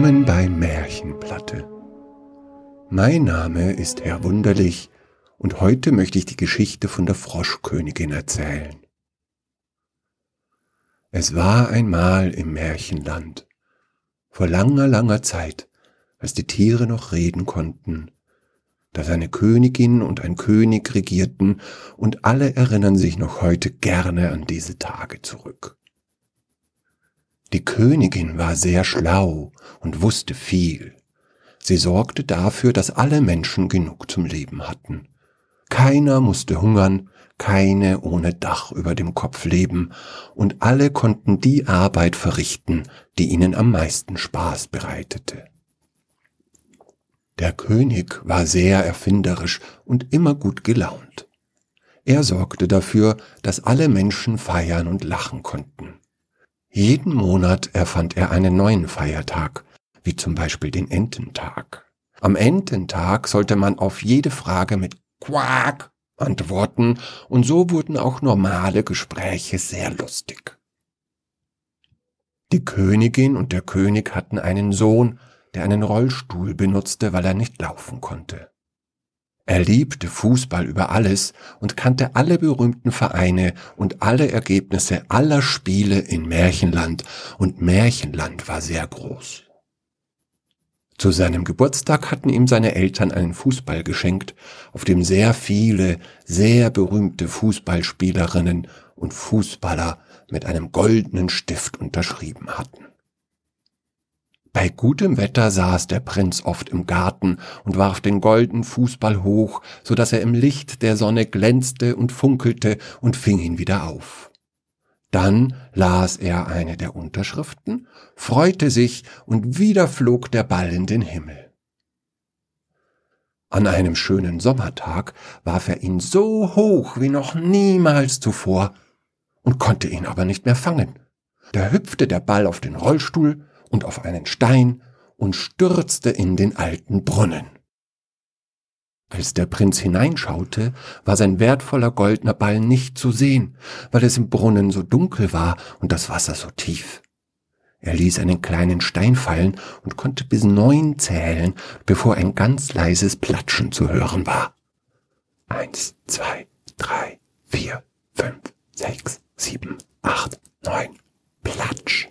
Willkommen bei Märchenplatte. Mein Name ist Herr Wunderlich und heute möchte ich die Geschichte von der Froschkönigin erzählen. Es war einmal im Märchenland, vor langer, langer Zeit, als die Tiere noch reden konnten, dass eine Königin und ein König regierten, und alle erinnern sich noch heute gerne an diese Tage zurück. Die Königin war sehr schlau und wusste viel. Sie sorgte dafür, dass alle Menschen genug zum Leben hatten. Keiner musste hungern, keine ohne Dach über dem Kopf leben, und alle konnten die Arbeit verrichten, die ihnen am meisten Spaß bereitete. Der König war sehr erfinderisch und immer gut gelaunt. Er sorgte dafür, dass alle Menschen feiern und lachen konnten. Jeden Monat erfand er einen neuen Feiertag, wie zum Beispiel den Ententag. Am Ententag sollte man auf jede Frage mit Quack antworten, und so wurden auch normale Gespräche sehr lustig. Die Königin und der König hatten einen Sohn, der einen Rollstuhl benutzte, weil er nicht laufen konnte. Er liebte Fußball über alles und kannte alle berühmten Vereine und alle Ergebnisse aller Spiele in Märchenland, und Märchenland war sehr groß. Zu seinem Geburtstag hatten ihm seine Eltern einen Fußball geschenkt, auf dem sehr viele, sehr berühmte Fußballspielerinnen und Fußballer mit einem goldenen Stift unterschrieben hatten. Bei gutem Wetter saß der Prinz oft im Garten und warf den goldenen Fußball hoch, so dass er im Licht der Sonne glänzte und funkelte und fing ihn wieder auf. Dann las er eine der Unterschriften, freute sich und wieder flog der Ball in den Himmel. An einem schönen Sommertag warf er ihn so hoch wie noch niemals zuvor und konnte ihn aber nicht mehr fangen. Da hüpfte der Ball auf den Rollstuhl und auf einen Stein und stürzte in den alten Brunnen. Als der Prinz hineinschaute, war sein wertvoller goldener Ball nicht zu sehen, weil es im Brunnen so dunkel war und das Wasser so tief. Er ließ einen kleinen Stein fallen und konnte bis neun zählen, bevor ein ganz leises Platschen zu hören war. Eins, zwei, drei, vier, fünf, sechs, sieben, acht, neun. Platsch.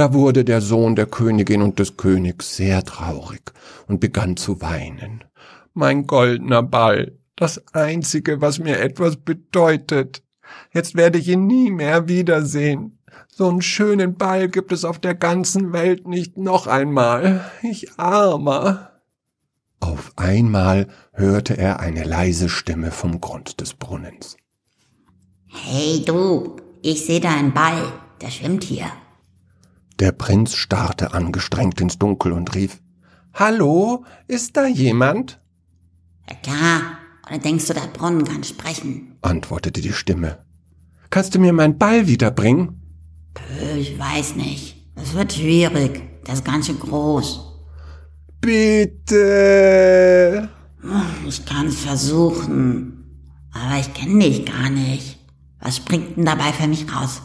Da wurde der Sohn der Königin und des Königs sehr traurig und begann zu weinen mein goldener Ball, das einzige, was mir etwas bedeutet. Jetzt werde ich ihn nie mehr wiedersehen. So einen schönen Ball gibt es auf der ganzen Welt nicht noch einmal. Ich armer. Auf einmal hörte er eine leise Stimme vom Grund des Brunnens. Hey du, ich sehe da einen Ball, der schwimmt hier. Der Prinz starrte angestrengt ins Dunkel und rief Hallo, ist da jemand? Ja klar, oder denkst du, der Brunnen kann sprechen? antwortete die Stimme. Kannst du mir meinen Ball wiederbringen? Ich weiß nicht. Das wird schwierig. Der ist ganz schön groß. Bitte. Ich kann's versuchen. Aber ich kenne dich gar nicht. Was springt denn dabei für mich raus?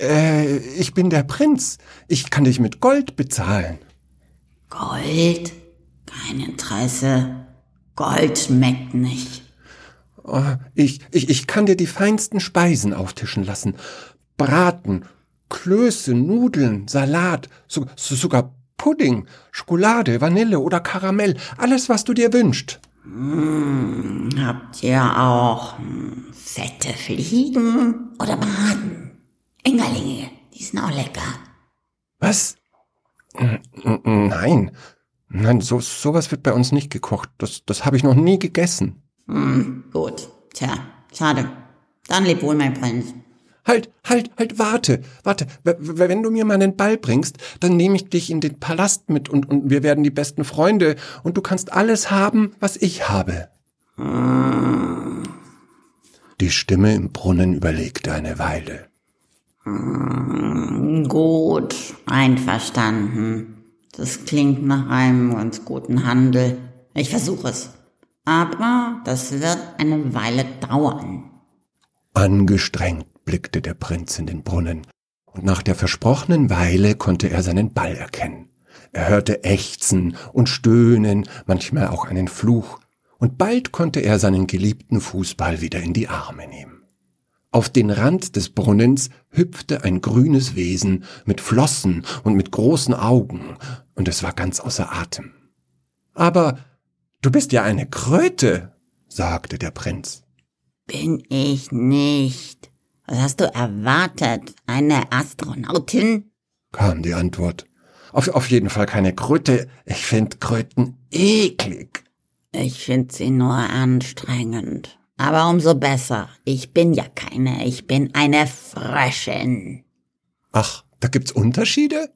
Äh, ich bin der Prinz. Ich kann dich mit Gold bezahlen. Gold? Kein Interesse. Gold schmeckt nicht. Oh, ich, ich, ich kann dir die feinsten Speisen auftischen lassen. Braten, Klöße, Nudeln, Salat, so, so, sogar Pudding, Schokolade, Vanille oder Karamell, alles, was du dir wünschst. Hm, habt ihr auch hm, fette Fliegen oder Braten? Engerlinge, die sind auch lecker. Was? Nein, Nein, so, sowas wird bei uns nicht gekocht. Das, das habe ich noch nie gegessen. Hm, gut. Tja, schade. Dann leb wohl, mein Prinz. Halt, halt, halt, warte, warte. Wenn du mir meinen Ball bringst, dann nehme ich dich in den Palast mit und, und wir werden die besten Freunde und du kannst alles haben, was ich habe. Hm. Die Stimme im Brunnen überlegte eine Weile. Hm, gut, einverstanden. Das klingt nach einem ganz guten Handel. Ich versuche es. Aber das wird eine Weile dauern. Angestrengt blickte der Prinz in den Brunnen und nach der versprochenen Weile konnte er seinen Ball erkennen. Er hörte Ächzen und Stöhnen, manchmal auch einen Fluch, und bald konnte er seinen geliebten Fußball wieder in die Arme nehmen. Auf den Rand des Brunnens hüpfte ein grünes Wesen mit Flossen und mit großen Augen, und es war ganz außer Atem. Aber du bist ja eine Kröte, sagte der Prinz. Bin ich nicht. Was hast du erwartet? Eine Astronautin? kam die Antwort. Auf, auf jeden Fall keine Kröte. Ich find Kröten eklig. Ich find sie nur anstrengend. Aber umso besser. Ich bin ja keine, ich bin eine Fröschin. Ach, da gibt's Unterschiede?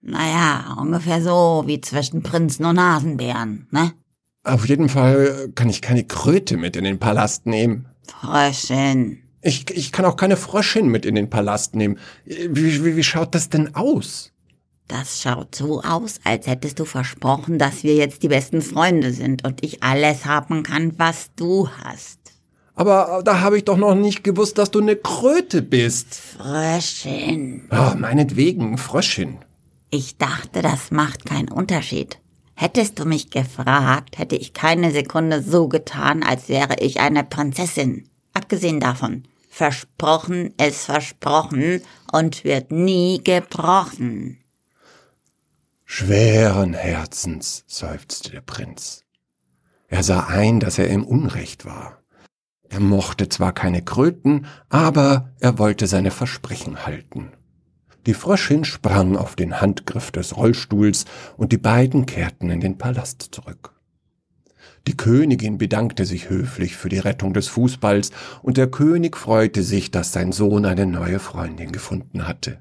Naja, ungefähr so wie zwischen Prinzen und Nasenbären, ne? Auf jeden Fall kann ich keine Kröte mit in den Palast nehmen. Fröschin. Ich, ich kann auch keine Fröschin mit in den Palast nehmen. Wie, wie, wie schaut das denn aus? Das schaut so aus, als hättest du versprochen, dass wir jetzt die besten Freunde sind und ich alles haben kann, was du hast. Aber da habe ich doch noch nicht gewusst, dass du eine Kröte bist. Fröschin. Oh, meinetwegen, Fröschin. Ich dachte, das macht keinen Unterschied. Hättest du mich gefragt, hätte ich keine Sekunde so getan, als wäre ich eine Prinzessin. Abgesehen davon, versprochen ist versprochen und wird nie gebrochen. Schweren Herzens, seufzte der Prinz. Er sah ein, dass er im Unrecht war. Er mochte zwar keine Kröten, aber er wollte seine Versprechen halten. Die Fröschin sprang auf den Handgriff des Rollstuhls und die beiden kehrten in den Palast zurück. Die Königin bedankte sich höflich für die Rettung des Fußballs und der König freute sich, dass sein Sohn eine neue Freundin gefunden hatte.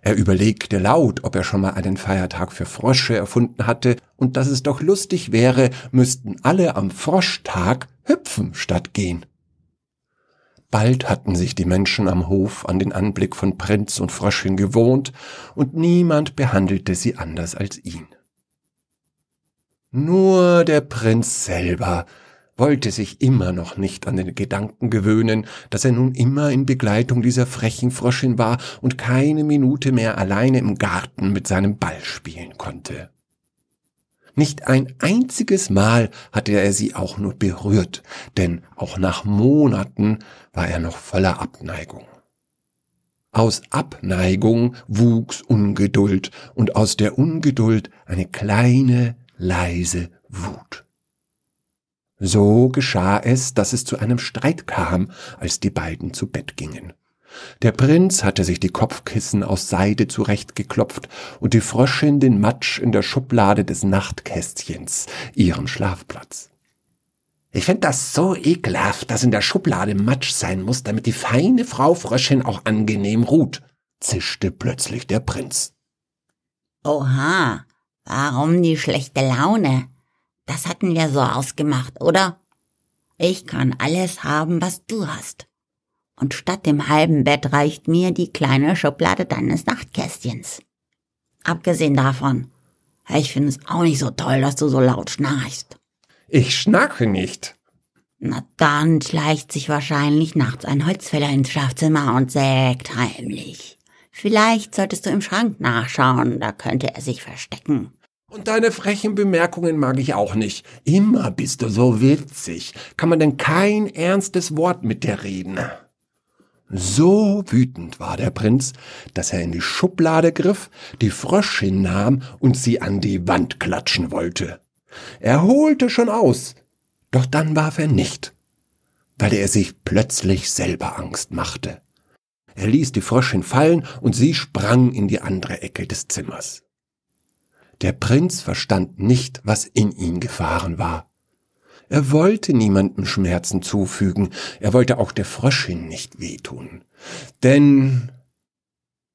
Er überlegte laut, ob er schon mal einen Feiertag für Frösche erfunden hatte und dass es doch lustig wäre, müssten alle am Froschtag hüpfen statt gehen. Bald hatten sich die Menschen am Hof an den Anblick von Prinz und Fröschin gewohnt, und niemand behandelte sie anders als ihn. Nur der Prinz selber wollte sich immer noch nicht an den Gedanken gewöhnen, dass er nun immer in Begleitung dieser frechen Fröschin war und keine Minute mehr alleine im Garten mit seinem Ball spielen konnte. Nicht ein einziges Mal hatte er sie auch nur berührt, denn auch nach Monaten war er noch voller Abneigung. Aus Abneigung wuchs Ungeduld und aus der Ungeduld eine kleine, leise Wut. So geschah es, dass es zu einem Streit kam, als die beiden zu Bett gingen. Der Prinz hatte sich die Kopfkissen aus Seide zurechtgeklopft und die Fröschin den Matsch in der Schublade des Nachtkästchens, ihren Schlafplatz. Ich find das so ekelhaft, dass in der Schublade Matsch sein muss, damit die feine Frau Fröschin auch angenehm ruht, zischte plötzlich der Prinz. Oha, warum die schlechte Laune? Das hatten wir so ausgemacht, oder? Ich kann alles haben, was du hast und statt dem halben Bett reicht mir die kleine Schublade deines Nachtkästchens. Abgesehen davon, ich finde es auch nicht so toll, dass du so laut schnarchst. Ich schnarche nicht. Na dann schleicht sich wahrscheinlich nachts ein Holzfäller ins Schlafzimmer und sägt heimlich. Vielleicht solltest du im Schrank nachschauen, da könnte er sich verstecken. Und deine frechen Bemerkungen mag ich auch nicht. Immer bist du so witzig. Kann man denn kein ernstes Wort mit dir reden? So wütend war der Prinz, dass er in die Schublade griff, die Fröschin nahm und sie an die Wand klatschen wollte. Er holte schon aus, doch dann warf er nicht, weil er sich plötzlich selber Angst machte. Er ließ die Fröschin fallen und sie sprang in die andere Ecke des Zimmers. Der Prinz verstand nicht, was in ihn gefahren war. Er wollte niemandem Schmerzen zufügen, er wollte auch der Fröschin nicht wehtun. Denn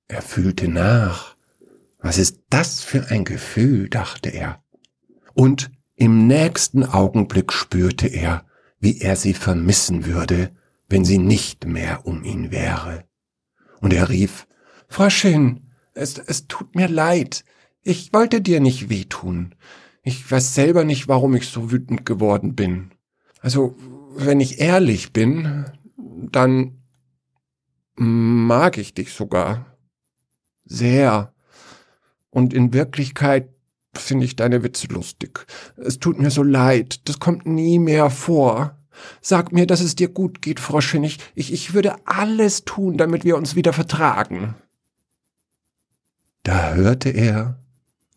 er fühlte nach. Was ist das für ein Gefühl, dachte er. Und im nächsten Augenblick spürte er, wie er sie vermissen würde, wenn sie nicht mehr um ihn wäre. Und er rief, Fröschin, es, es tut mir leid, ich wollte dir nicht wehtun. Ich weiß selber nicht, warum ich so wütend geworden bin. Also, wenn ich ehrlich bin, dann mag ich dich sogar. Sehr. Und in Wirklichkeit finde ich deine Witze lustig. Es tut mir so leid, das kommt nie mehr vor. Sag mir, dass es dir gut geht, Froschchen. Ich, ich, ich würde alles tun, damit wir uns wieder vertragen. Da hörte er,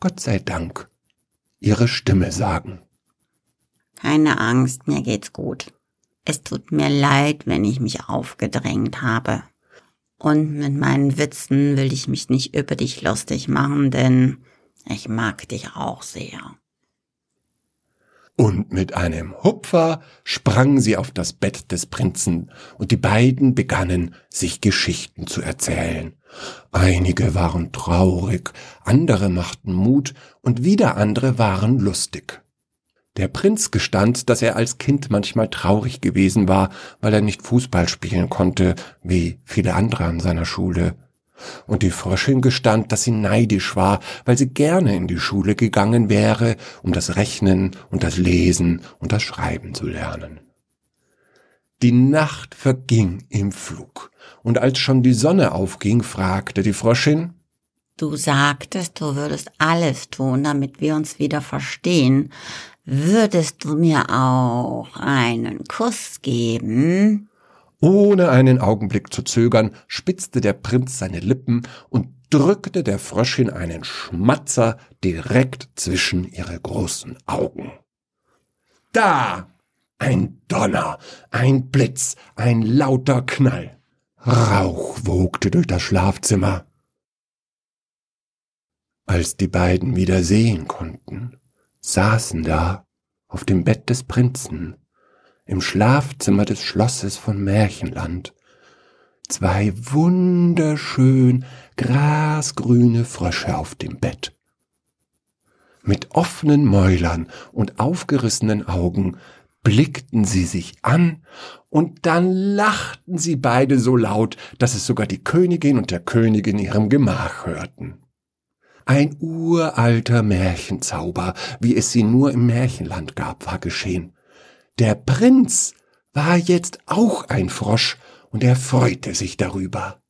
Gott sei Dank, ihre Stimme sagen. Keine Angst, mir geht's gut. Es tut mir leid, wenn ich mich aufgedrängt habe. Und mit meinen Witzen will ich mich nicht über dich lustig machen, denn ich mag dich auch sehr. Und mit einem Hupfer sprang sie auf das Bett des Prinzen, und die beiden begannen, sich Geschichten zu erzählen. Einige waren traurig, andere machten Mut, und wieder andere waren lustig. Der Prinz gestand, dass er als Kind manchmal traurig gewesen war, weil er nicht Fußball spielen konnte, wie viele andere an seiner Schule. Und die Fröschin gestand, dass sie neidisch war, weil sie gerne in die Schule gegangen wäre, um das Rechnen und das Lesen und das Schreiben zu lernen. Die Nacht verging im Flug, und als schon die Sonne aufging, fragte die Fröschin Du sagtest, du würdest alles tun, damit wir uns wieder verstehen. Würdest du mir auch einen Kuss geben? Ohne einen Augenblick zu zögern, spitzte der Prinz seine Lippen und drückte der Fröschin einen Schmatzer direkt zwischen ihre großen Augen. Da! Ein Donner, ein Blitz, ein lauter Knall. Rauch wogte durch das Schlafzimmer. Als die beiden wieder sehen konnten, saßen da auf dem Bett des Prinzen im Schlafzimmer des Schlosses von Märchenland zwei wunderschön grasgrüne Frösche auf dem Bett. Mit offenen Mäulern und aufgerissenen Augen blickten sie sich an, und dann lachten sie beide so laut, dass es sogar die Königin und der König in ihrem Gemach hörten. Ein uralter Märchenzauber, wie es sie nur im Märchenland gab, war geschehen. Der Prinz war jetzt auch ein Frosch und er freute sich darüber.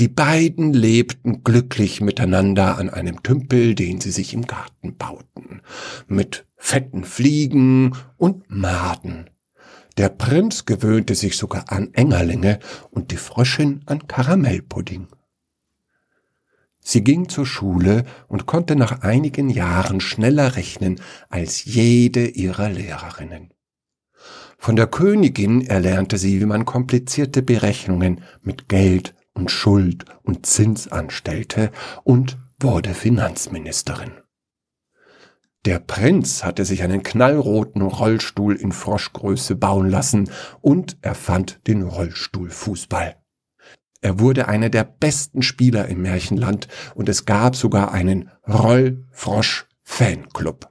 Die beiden lebten glücklich miteinander an einem Tümpel, den sie sich im Garten bauten, mit fetten Fliegen und Maden. Der Prinz gewöhnte sich sogar an Engerlinge und die Fröschin an Karamellpudding. Sie ging zur Schule und konnte nach einigen Jahren schneller rechnen als jede ihrer Lehrerinnen. Von der Königin erlernte sie, wie man komplizierte Berechnungen mit Geld und Schuld und Zins anstellte und wurde Finanzministerin. Der Prinz hatte sich einen knallroten Rollstuhl in Froschgröße bauen lassen und erfand den Rollstuhlfußball. Er wurde einer der besten Spieler im Märchenland und es gab sogar einen Rollfrosch-Fanclub.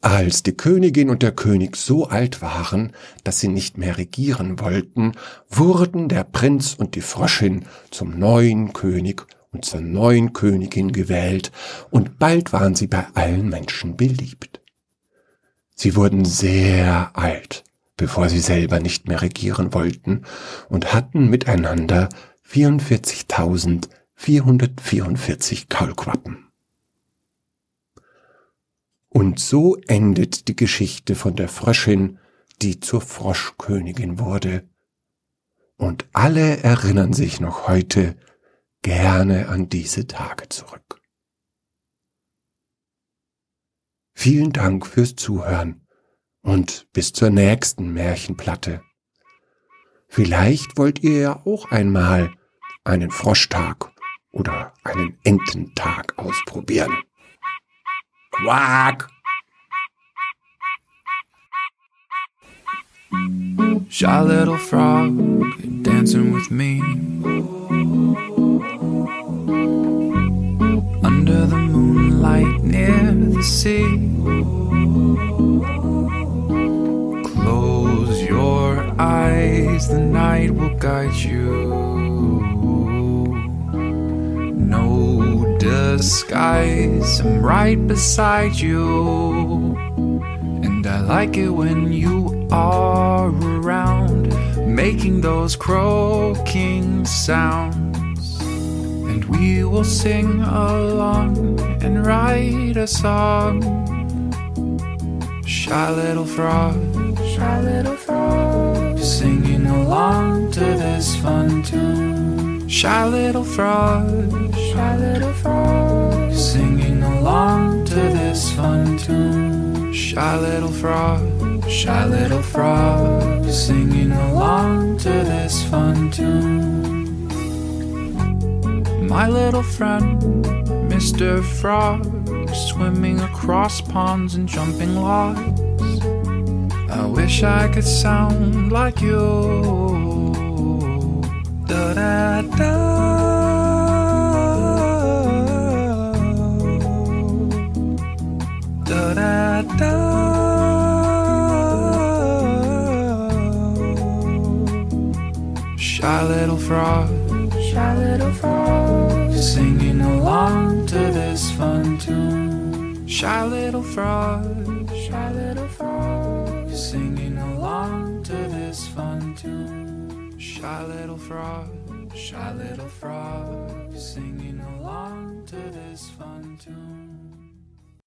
Als die Königin und der König so alt waren, dass sie nicht mehr regieren wollten, wurden der Prinz und die Fröschin zum neuen König und zur neuen Königin gewählt, und bald waren sie bei allen Menschen beliebt. Sie wurden sehr alt, bevor sie selber nicht mehr regieren wollten, und hatten miteinander 44.444 Kaulquappen. Und so endet die Geschichte von der Fröschin, die zur Froschkönigin wurde. Und alle erinnern sich noch heute gerne an diese Tage zurück. Vielen Dank fürs Zuhören und bis zur nächsten Märchenplatte. Vielleicht wollt ihr ja auch einmal einen Froschtag oder einen Ententag ausprobieren. Quack! Shy little frog dancing with me under the moonlight near the sea. Eyes, the night will guide you. No disguise, I'm right beside you. And I like it when you are around, making those croaking sounds. And we will sing along and write a song. Shy little frog, shy little frog, along to this fun tune. Shy little frog, shy little frog, singing along to this fun tune. Shy little frog, shy little frog, singing along to this fun tune. My little friend, Mr. Frog, swimming across ponds and jumping logs. I wish I could sound like you. Da da da. Da da da. Shy little frog, shy little frog, singing along to this fun tune. Shy little frog, Shy little frog, shy little frog, singing along to this fun tune.